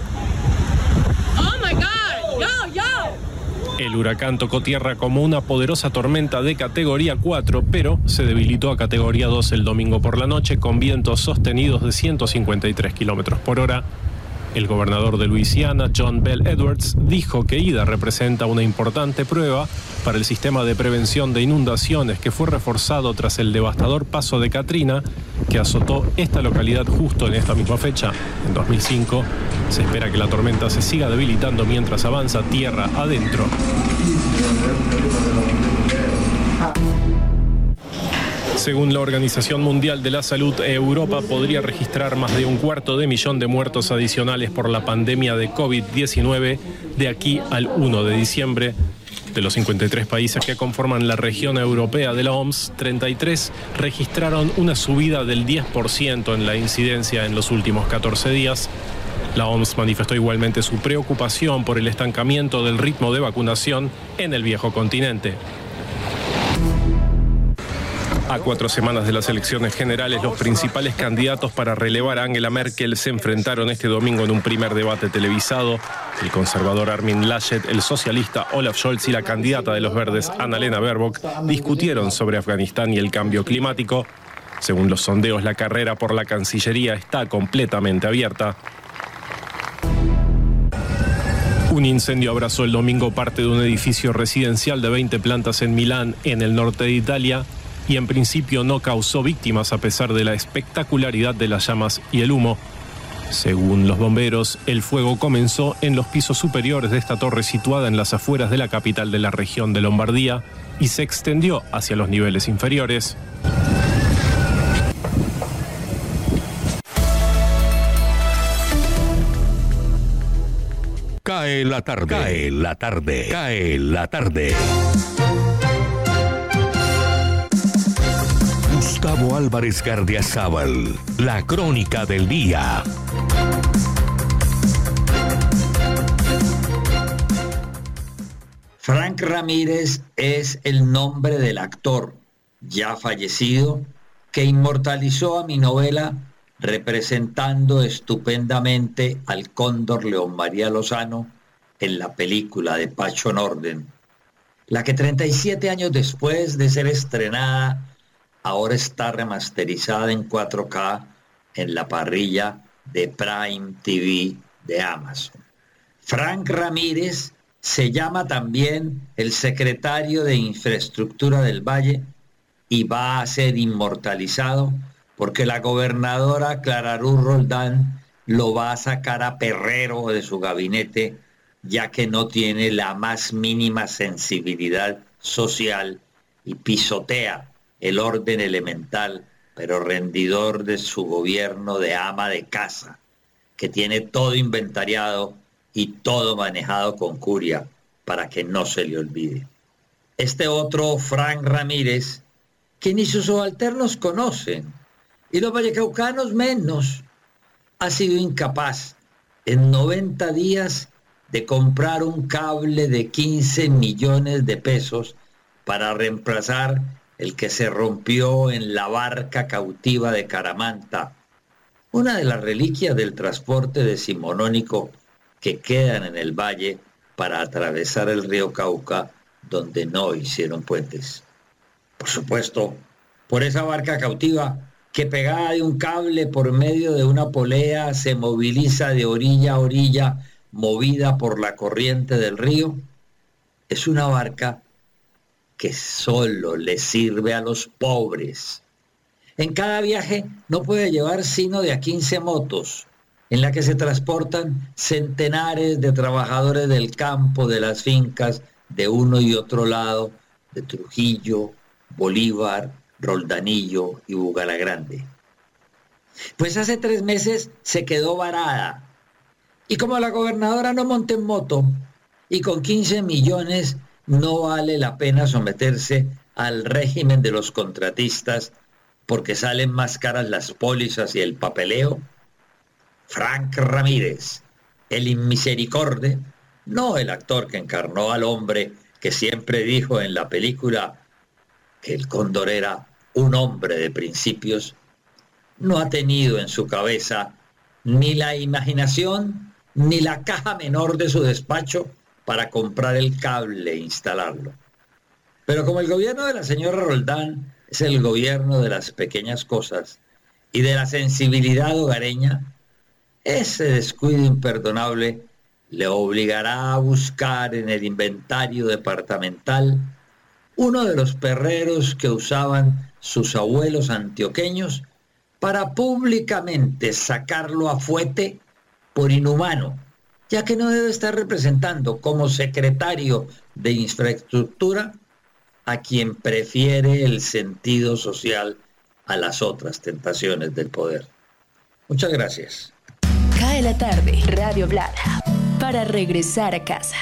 El El huracán tocó tierra como una poderosa tormenta de categoría 4, pero se debilitó a categoría 2 el domingo por la noche con vientos sostenidos de 153 kilómetros por hora el gobernador de Luisiana, John Bell Edwards, dijo que Ida representa una importante prueba para el sistema de prevención de inundaciones que fue reforzado tras el devastador paso de Katrina que azotó esta localidad justo en esta misma fecha, en 2005. Se espera que la tormenta se siga debilitando mientras avanza tierra adentro. Según la Organización Mundial de la Salud, Europa podría registrar más de un cuarto de millón de muertos adicionales por la pandemia de COVID-19 de aquí al 1 de diciembre. De los 53 países que conforman la región europea de la OMS, 33 registraron una subida del 10% en la incidencia en los últimos 14 días. La OMS manifestó igualmente su preocupación por el estancamiento del ritmo de vacunación en el viejo continente. A cuatro semanas de las elecciones generales, los principales candidatos para relevar a Angela Merkel se enfrentaron este domingo en un primer debate televisado. El conservador Armin Laschet, el socialista Olaf Scholz y la candidata de los verdes Annalena Baerbock discutieron sobre Afganistán y el cambio climático. Según los sondeos, la carrera por la Cancillería está completamente abierta. Un incendio abrazó el domingo parte de un edificio residencial de 20 plantas en Milán, en el norte de Italia y en principio no causó víctimas a pesar de la espectacularidad de las llamas y el humo. Según los bomberos, el fuego comenzó en los pisos superiores de esta torre situada en las afueras de la capital de la región de Lombardía y se extendió hacia los niveles inferiores. Cae la tarde, cae la tarde, cae la tarde. Gustavo Álvarez Gardiazabal, la crónica del día. Frank Ramírez es el nombre del actor ya fallecido que inmortalizó a mi novela representando estupendamente al cóndor León María Lozano en la película de Pacho Norden, la que 37 años después de ser estrenada ahora está remasterizada en 4K en la parrilla de Prime TV de Amazon. Frank Ramírez se llama también el secretario de Infraestructura del Valle y va a ser inmortalizado porque la gobernadora Clara Ruz Roldán lo va a sacar a perrero de su gabinete ya que no tiene la más mínima sensibilidad social y pisotea el orden elemental, pero rendidor de su gobierno de ama de casa, que tiene todo inventariado y todo manejado con curia para que no se le olvide. Este otro, Frank Ramírez, que ni sus subalternos conocen, y los vallecaucanos menos, ha sido incapaz en 90 días de comprar un cable de 15 millones de pesos para reemplazar el que se rompió en la barca cautiva de Caramanta, una de las reliquias del transporte decimonónico que quedan en el valle para atravesar el río Cauca donde no hicieron puentes. Por supuesto, por esa barca cautiva que pegada de un cable por medio de una polea se moviliza de orilla a orilla movida por la corriente del río, es una barca que solo le sirve a los pobres. En cada viaje no puede llevar sino de a 15 motos, en la que se transportan centenares de trabajadores del campo, de las fincas, de uno y otro lado, de Trujillo, Bolívar, Roldanillo y Bugalagrande. Pues hace tres meses se quedó varada. Y como la gobernadora no monta en moto y con 15 millones no vale la pena someterse al régimen de los contratistas porque salen más caras las pólizas y el papeleo? Frank Ramírez, el inmisericorde, no el actor que encarnó al hombre que siempre dijo en la película que el cóndor era un hombre de principios, no ha tenido en su cabeza ni la imaginación ni la caja menor de su despacho para comprar el cable e instalarlo. Pero como el gobierno de la señora Roldán es el gobierno de las pequeñas cosas y de la sensibilidad hogareña, ese descuido imperdonable le obligará a buscar en el inventario departamental uno de los perreros que usaban sus abuelos antioqueños para públicamente sacarlo a fuete por inhumano, ya que no debe estar representando como secretario de infraestructura a quien prefiere el sentido social a las otras tentaciones del poder. Muchas gracias. Cae la tarde, Radio Blada, para regresar a casa.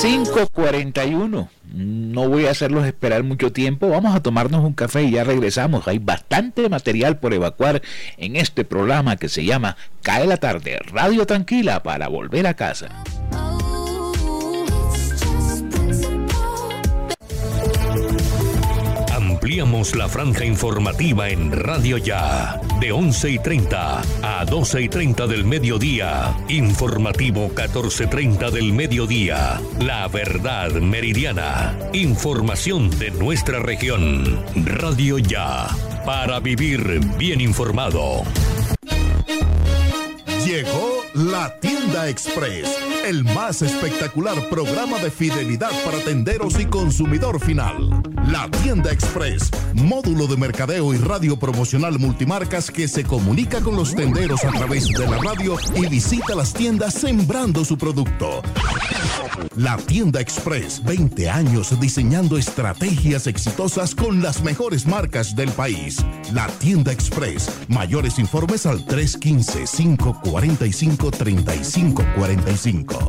5.41. No voy a hacerlos esperar mucho tiempo. Vamos a tomarnos un café y ya regresamos. Hay bastante material por evacuar en este programa que se llama Cae la tarde, Radio Tranquila para volver a casa. Ampliamos la franja informativa en Radio Ya, de 11 y 30 a 12 y 30 del mediodía. Informativo 14.30 del mediodía. La verdad meridiana. Información de nuestra región. Radio Ya, para vivir bien informado. Llegó la tienda express el más espectacular programa de fidelidad para tenderos y consumidor final. La Tienda Express, módulo de mercadeo y radio promocional multimarcas que se comunica con los tenderos a través de la radio y visita las tiendas sembrando su producto. La Tienda Express, 20 años diseñando estrategias exitosas con las mejores marcas del país. La Tienda Express, mayores informes al 315-545-3545.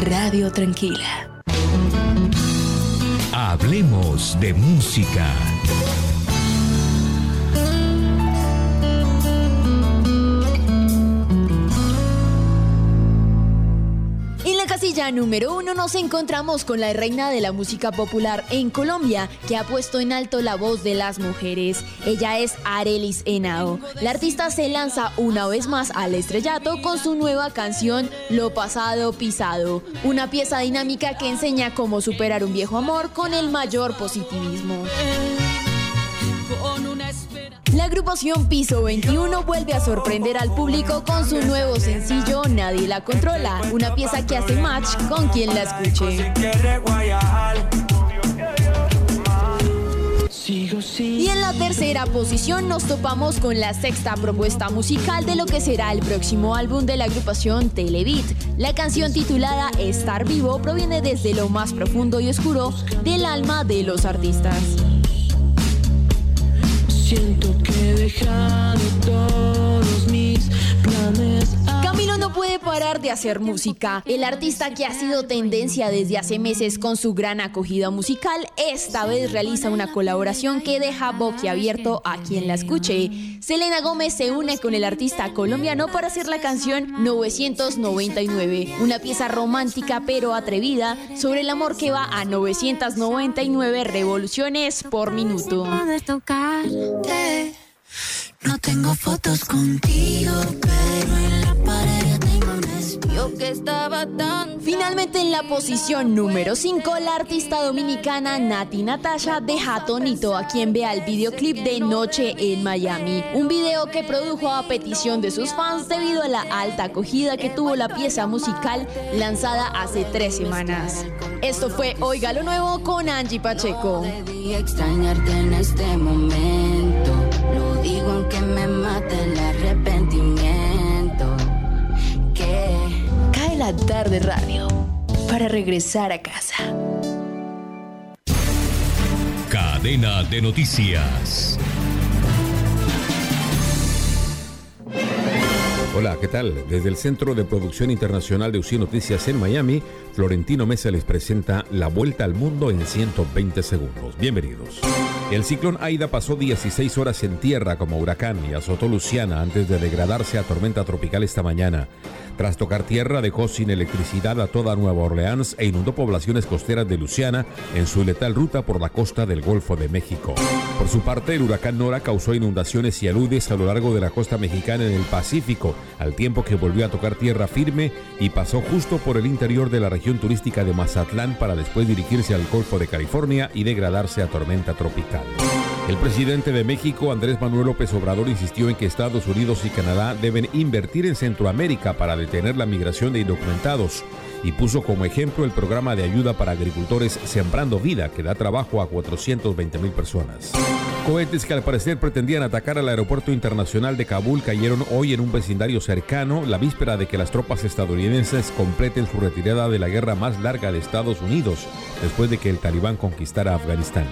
Radio Tranquila. Hablemos de música. Casilla número uno nos encontramos con la reina de la música popular en Colombia, que ha puesto en alto la voz de las mujeres. Ella es Arelis Henao. La artista se lanza una vez más al estrellato con su nueva canción Lo pasado pisado, una pieza dinámica que enseña cómo superar un viejo amor con el mayor positivismo. La agrupación Piso 21 vuelve a sorprender al público con su nuevo sencillo Nadie la controla, una pieza que hace match con quien la escuche. Y en la tercera posición nos topamos con la sexta propuesta musical de lo que será el próximo álbum de la agrupación Televit. La canción titulada Estar Vivo proviene desde lo más profundo y oscuro del alma de los artistas. Camilo no puede parar de hacer música. El artista que ha sido tendencia desde hace meses con su gran acogida musical, esta vez realiza una colaboración que deja boquiabierto a quien la escuche. Selena Gómez se une con el artista colombiano para hacer la canción 999, una pieza romántica pero atrevida sobre el amor que va a 999 revoluciones por minuto. No tengo fotos contigo, pero en la pared tengo un espejo que estaba tan. Finalmente en la posición número 5, la artista dominicana Nati Natasha deja atónito a quien vea el videoclip de Noche en Miami, un video que produjo a petición de sus fans debido a la alta acogida que tuvo la pieza musical lanzada hace tres semanas. Esto fue Oiga lo Nuevo con Angie Pacheco. Debí extrañarte en este momento contigo aunque me mate el arrepentimiento. Que cae la tarde radio para regresar a casa. Cadena de noticias. Hola, ¿qué tal? Desde el Centro de Producción Internacional de UCI Noticias en Miami, Florentino Mesa les presenta La Vuelta al Mundo en 120 segundos. Bienvenidos. El ciclón Aida pasó 16 horas en tierra como huracán y azotó Luciana antes de degradarse a tormenta tropical esta mañana. Tras tocar tierra, dejó sin electricidad a toda Nueva Orleans e inundó poblaciones costeras de Luciana en su letal ruta por la costa del Golfo de México. Por su parte, el huracán Nora causó inundaciones y aludes a lo largo de la costa mexicana en el Pacífico, al tiempo que volvió a tocar tierra firme y pasó justo por el interior de la región turística de Mazatlán para después dirigirse al Golfo de California y degradarse a tormenta tropical. El presidente de México, Andrés Manuel López Obrador, insistió en que Estados Unidos y Canadá deben invertir en Centroamérica para detener la migración de indocumentados y puso como ejemplo el programa de ayuda para agricultores Sembrando Vida, que da trabajo a 420 mil personas. Cohetes que al parecer pretendían atacar al aeropuerto internacional de Kabul cayeron hoy en un vecindario cercano, la víspera de que las tropas estadounidenses completen su retirada de la guerra más larga de Estados Unidos, después de que el talibán conquistara Afganistán.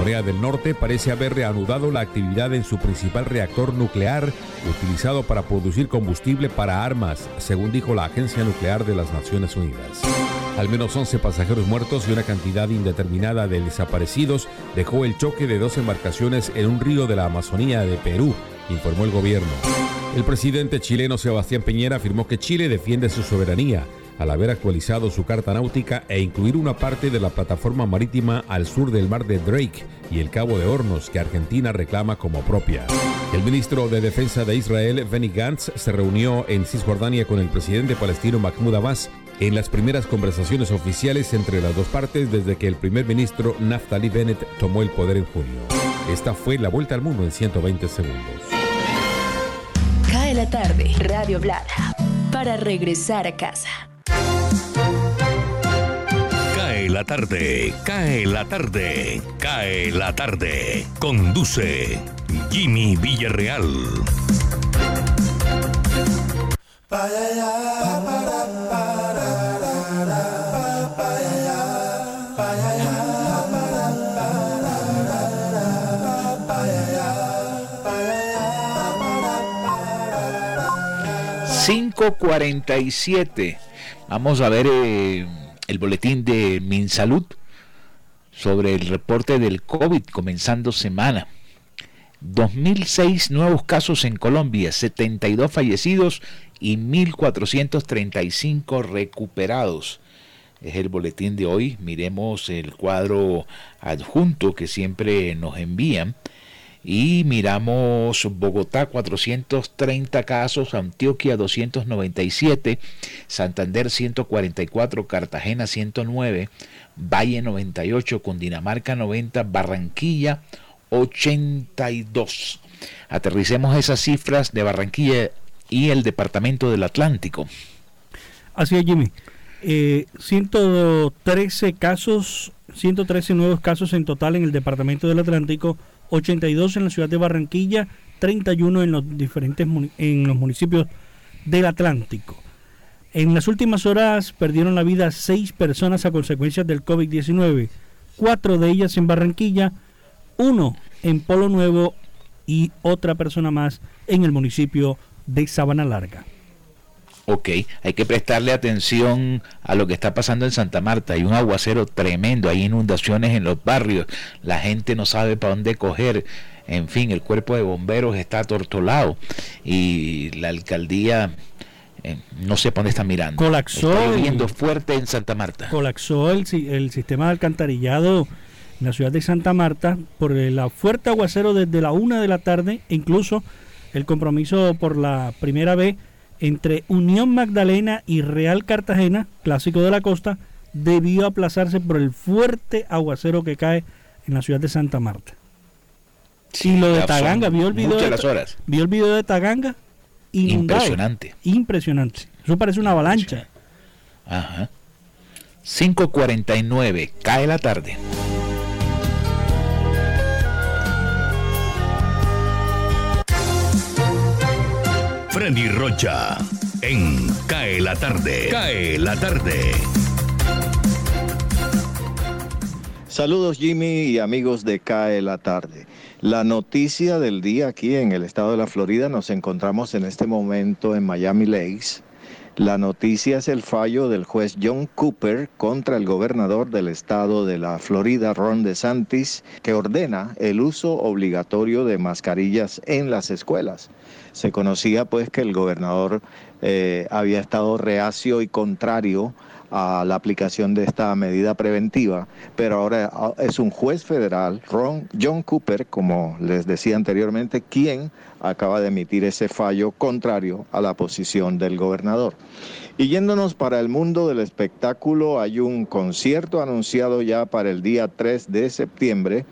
Corea del Norte parece haber reanudado la actividad en su principal reactor nuclear utilizado para producir combustible para armas, según dijo la Agencia Nuclear de las Naciones Unidas. Al menos 11 pasajeros muertos y una cantidad indeterminada de desaparecidos dejó el choque de dos embarcaciones en un río de la Amazonía de Perú, informó el gobierno. El presidente chileno Sebastián Piñera afirmó que Chile defiende su soberanía al haber actualizado su carta náutica e incluir una parte de la plataforma marítima al sur del mar de Drake y el Cabo de Hornos que Argentina reclama como propia. El ministro de Defensa de Israel, Benny Gantz, se reunió en Cisjordania con el presidente palestino Mahmoud Abbas en las primeras conversaciones oficiales entre las dos partes desde que el primer ministro Naftali Bennett tomó el poder en junio. Esta fue la vuelta al mundo en 120 segundos. Cae la tarde, Radio Blada, para regresar a casa. Cae la tarde, cae la tarde, cae la tarde. Conduce Jimmy Villarreal. ...547... Vamos a ver eh, el boletín de MinSalud sobre el reporte del COVID comenzando semana. 2.006 nuevos casos en Colombia, 72 fallecidos y 1.435 recuperados. Es el boletín de hoy. Miremos el cuadro adjunto que siempre nos envían. Y miramos Bogotá 430 casos, Antioquia 297, Santander 144, Cartagena 109, Valle 98, Cundinamarca 90, Barranquilla 82. Aterricemos esas cifras de Barranquilla y el Departamento del Atlántico. Así es, Jimmy. Eh, 113 casos, 113 nuevos casos en total en el Departamento del Atlántico, 82 en la ciudad de Barranquilla, 31 en los diferentes en los municipios del Atlántico. En las últimas horas perdieron la vida seis personas a consecuencia del COVID-19, cuatro de ellas en Barranquilla, uno en Polo Nuevo y otra persona más en el municipio de Sabana Larga. Ok, hay que prestarle atención a lo que está pasando en Santa Marta. Hay un aguacero tremendo, hay inundaciones en los barrios, la gente no sabe para dónde coger. En fin, el cuerpo de bomberos está atortolado y la alcaldía eh, no sé para dónde está mirando. Colapsó. Está lloviendo fuerte en Santa Marta. Colapsó el, el sistema de alcantarillado en la ciudad de Santa Marta por el fuerte aguacero desde la una de la tarde, incluso el compromiso por la primera vez entre Unión Magdalena y Real Cartagena, clásico de la costa, debió aplazarse por el fuerte aguacero que cae en la ciudad de Santa Marta. y lo de Taganga, vio el video de, horas. vio el video de Taganga inundado. Impresionante. Impresionante. Eso parece una avalancha. Ajá. 5.49, cae la tarde. Freddy Rocha en Cae la tarde. Cae la tarde. Saludos Jimmy y amigos de CAE la tarde. La noticia del día aquí en el estado de la Florida, nos encontramos en este momento en Miami Lakes. La noticia es el fallo del juez John Cooper contra el gobernador del estado de la Florida, Ron DeSantis, que ordena el uso obligatorio de mascarillas en las escuelas. Se conocía pues que el gobernador eh, había estado reacio y contrario a la aplicación de esta medida preventiva, pero ahora ah, es un juez federal, Ron John Cooper, como les decía anteriormente, quien acaba de emitir ese fallo contrario a la posición del gobernador. Y yéndonos para el mundo del espectáculo, hay un concierto anunciado ya para el día 3 de septiembre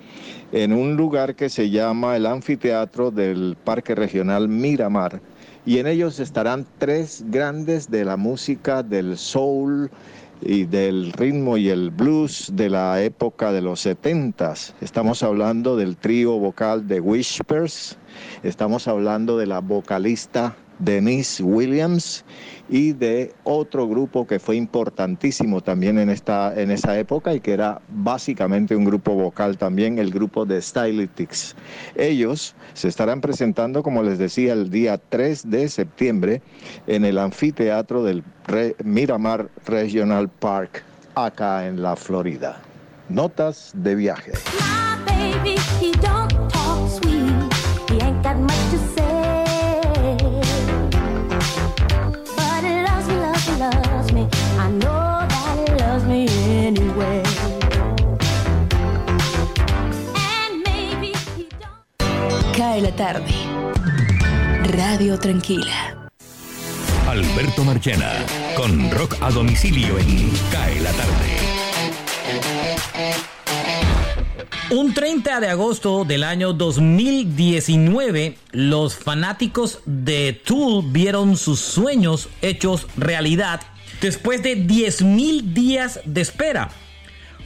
en un lugar que se llama el Anfiteatro del Parque Regional Miramar y en ellos estarán tres grandes de la música del soul y del ritmo y el blues de la época de los setentas. Estamos hablando del trío vocal de Whispers, estamos hablando de la vocalista Denise Williams y de otro grupo que fue importantísimo también en, esta, en esa época y que era básicamente un grupo vocal también, el grupo de Stylitics. Ellos se estarán presentando, como les decía, el día 3 de septiembre en el anfiteatro del Miramar Regional Park, acá en la Florida. Notas de viaje. Tarde. Radio Tranquila. Alberto Marchena con rock a domicilio en Cae la tarde. Un 30 de agosto del año 2019, los fanáticos de Tool vieron sus sueños hechos realidad después de 10.000 días de espera,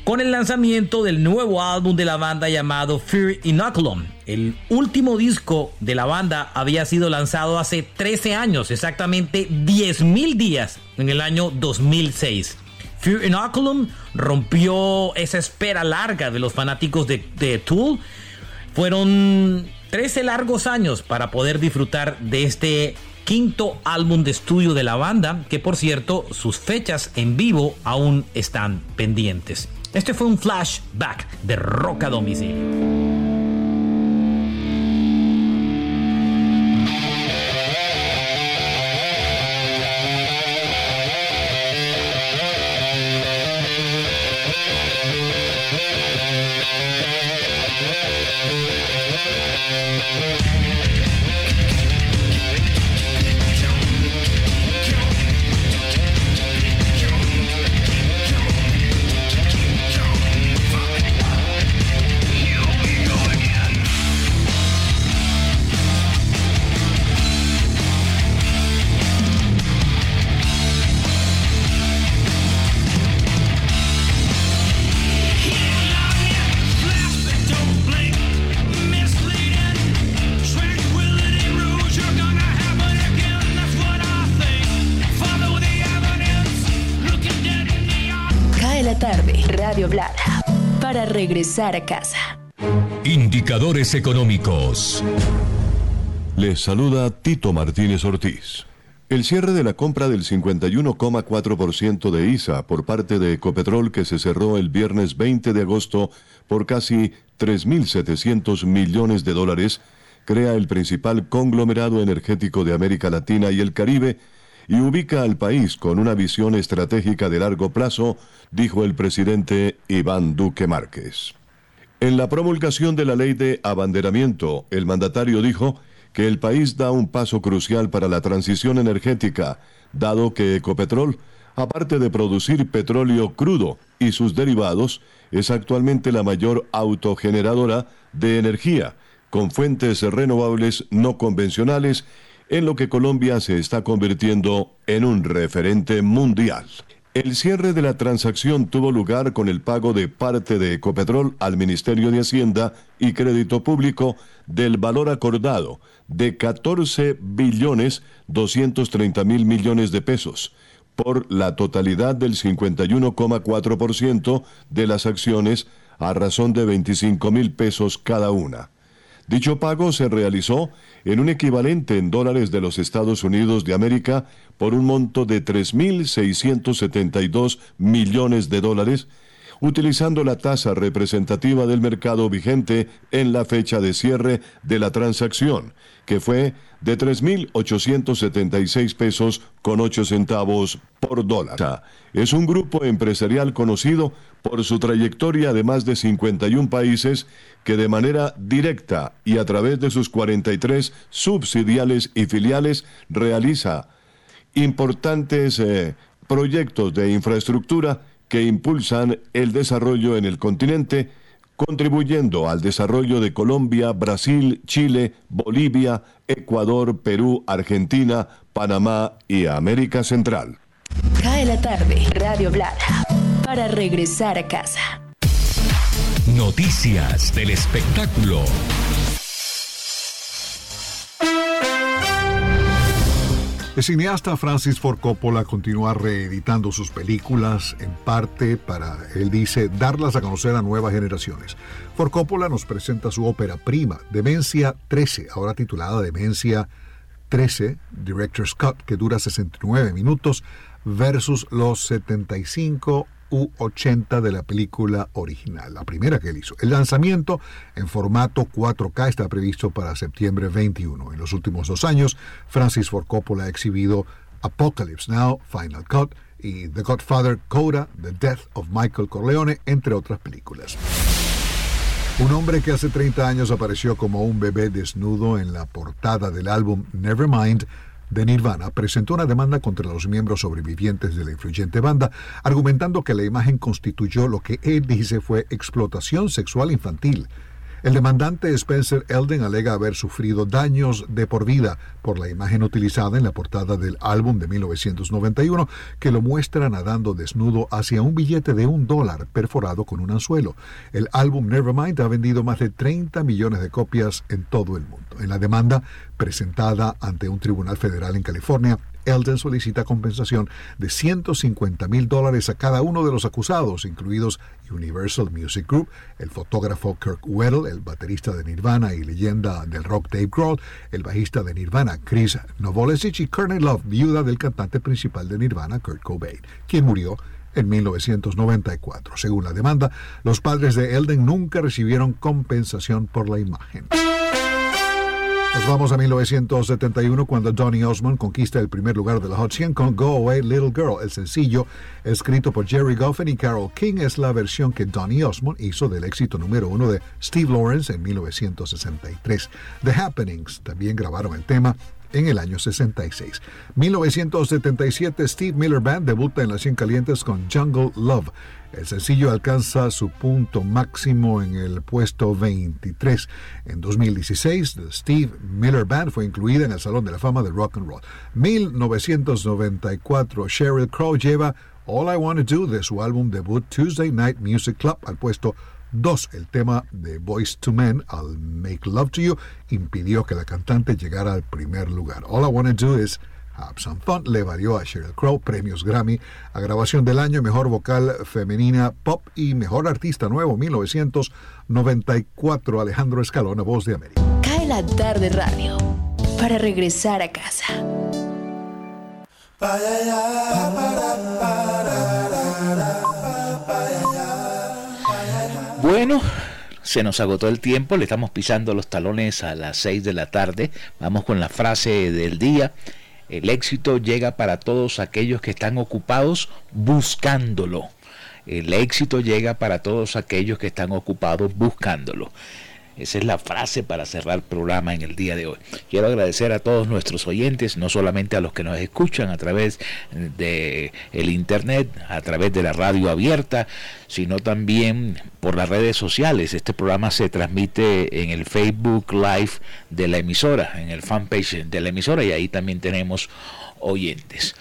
con el lanzamiento del nuevo álbum de la banda llamado Fear Inoculum. El último disco de la banda había sido lanzado hace 13 años, exactamente 10.000 días, en el año 2006. Fear Inoculum rompió esa espera larga de los fanáticos de, de Tool. Fueron 13 largos años para poder disfrutar de este quinto álbum de estudio de la banda, que por cierto sus fechas en vivo aún están pendientes. Este fue un flashback de Roca Domicilio. Regresar a casa. Indicadores económicos. Les saluda Tito Martínez Ortiz. El cierre de la compra del 51,4% de ISA por parte de Ecopetrol que se cerró el viernes 20 de agosto por casi 3.700 millones de dólares crea el principal conglomerado energético de América Latina y el Caribe y ubica al país con una visión estratégica de largo plazo, dijo el presidente Iván Duque Márquez. En la promulgación de la ley de abanderamiento, el mandatario dijo que el país da un paso crucial para la transición energética, dado que Ecopetrol, aparte de producir petróleo crudo y sus derivados, es actualmente la mayor autogeneradora de energía, con fuentes renovables no convencionales en lo que Colombia se está convirtiendo en un referente mundial. El cierre de la transacción tuvo lugar con el pago de parte de Ecopetrol al Ministerio de Hacienda y Crédito Público del valor acordado de 14 billones 230 mil millones de pesos por la totalidad del 51,4% de las acciones a razón de 25 mil pesos cada una. Dicho pago se realizó en un equivalente en dólares de los Estados Unidos de América por un monto de 3.672 millones de dólares, utilizando la tasa representativa del mercado vigente en la fecha de cierre de la transacción, que fue de 3.876 pesos con 8 centavos por dólar. Es un grupo empresarial conocido por su trayectoria de más de 51 países que de manera directa y a través de sus 43 subsidiales y filiales realiza importantes eh, proyectos de infraestructura que impulsan el desarrollo en el continente, contribuyendo al desarrollo de Colombia, Brasil, Chile, Bolivia, Ecuador, Perú, Argentina, Panamá y América Central. Cae la tarde, Radio Blada, para regresar a casa. Noticias del espectáculo. El cineasta Francis Ford Coppola continúa reeditando sus películas, en parte para, él dice, darlas a conocer a nuevas generaciones. Ford Coppola nos presenta su ópera prima, Demencia 13, ahora titulada Demencia 13, Director's Cut, que dura 69 minutos, versus los 75 u 80 de la película original, la primera que él hizo. El lanzamiento en formato 4K está previsto para septiembre 21. En los últimos dos años, Francis Ford Coppola ha exhibido Apocalypse Now, Final Cut y The Godfather, Coda, The Death of Michael Corleone, entre otras películas. Un hombre que hace 30 años apareció como un bebé desnudo en la portada del álbum Nevermind de Nirvana presentó una demanda contra los miembros sobrevivientes de la influyente banda, argumentando que la imagen constituyó lo que él dice fue explotación sexual infantil el demandante Spencer Elden alega haber sufrido daños de por vida por la imagen utilizada en la portada del álbum de 1991 que lo muestra nadando desnudo hacia un billete de un dólar perforado con un anzuelo. El álbum Nevermind ha vendido más de 30 millones de copias en todo el mundo. En la demanda presentada ante un tribunal federal en California, Elden solicita compensación de 150 mil dólares a cada uno de los acusados, incluidos Universal Music Group, el fotógrafo Kirk Weddle, el baterista de Nirvana y leyenda del rock Dave Grohl, el bajista de Nirvana Chris Novoselic y Courtney Love, viuda del cantante principal de Nirvana Kurt Cobain, quien murió en 1994. Según la demanda, los padres de Elden nunca recibieron compensación por la imagen. Nos vamos a 1971 cuando Donny Osmond conquista el primer lugar de la Hot 100 con Go Away Little Girl. El sencillo, escrito por Jerry Goffin y Carol King, es la versión que Donny Osmond hizo del éxito número uno de Steve Lawrence en 1963. The Happenings también grabaron el tema en el año 66. 1977, Steve Miller Band debuta en las 100 calientes con Jungle Love. El sencillo alcanza su punto máximo en el puesto 23. En 2016, The Steve Miller Band fue incluida en el Salón de la Fama de Rock and Roll. 1994, Sheryl Crow lleva All I Want to Do de su álbum debut Tuesday Night Music Club al puesto 2. El tema de Voice to Men, I'll Make Love to You, impidió que la cantante llegara al primer lugar. All I Want to Do is Some Fun le valió a Sheryl Crow premios Grammy a grabación del año, mejor vocal femenina pop y mejor artista nuevo 1994 Alejandro Escalona, voz de América. Cae la tarde radio para regresar a casa. Bueno, se nos agotó el tiempo, le estamos pisando los talones a las 6 de la tarde. Vamos con la frase del día. El éxito llega para todos aquellos que están ocupados buscándolo. El éxito llega para todos aquellos que están ocupados buscándolo. Esa es la frase para cerrar el programa en el día de hoy. Quiero agradecer a todos nuestros oyentes, no solamente a los que nos escuchan a través de internet, a través de la radio abierta, sino también por las redes sociales. Este programa se transmite en el Facebook Live de la emisora, en el fanpage de la emisora y ahí también tenemos oyentes.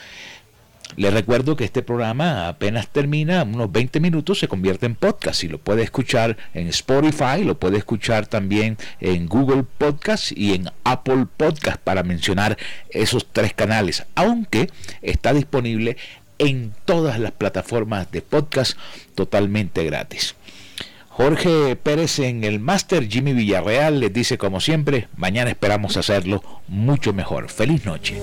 Les recuerdo que este programa apenas termina, unos 20 minutos, se convierte en podcast y lo puede escuchar en Spotify, lo puede escuchar también en Google Podcast y en Apple Podcast para mencionar esos tres canales, aunque está disponible en todas las plataformas de podcast totalmente gratis. Jorge Pérez en el máster, Jimmy Villarreal les dice como siempre, mañana esperamos hacerlo mucho mejor. Feliz noche.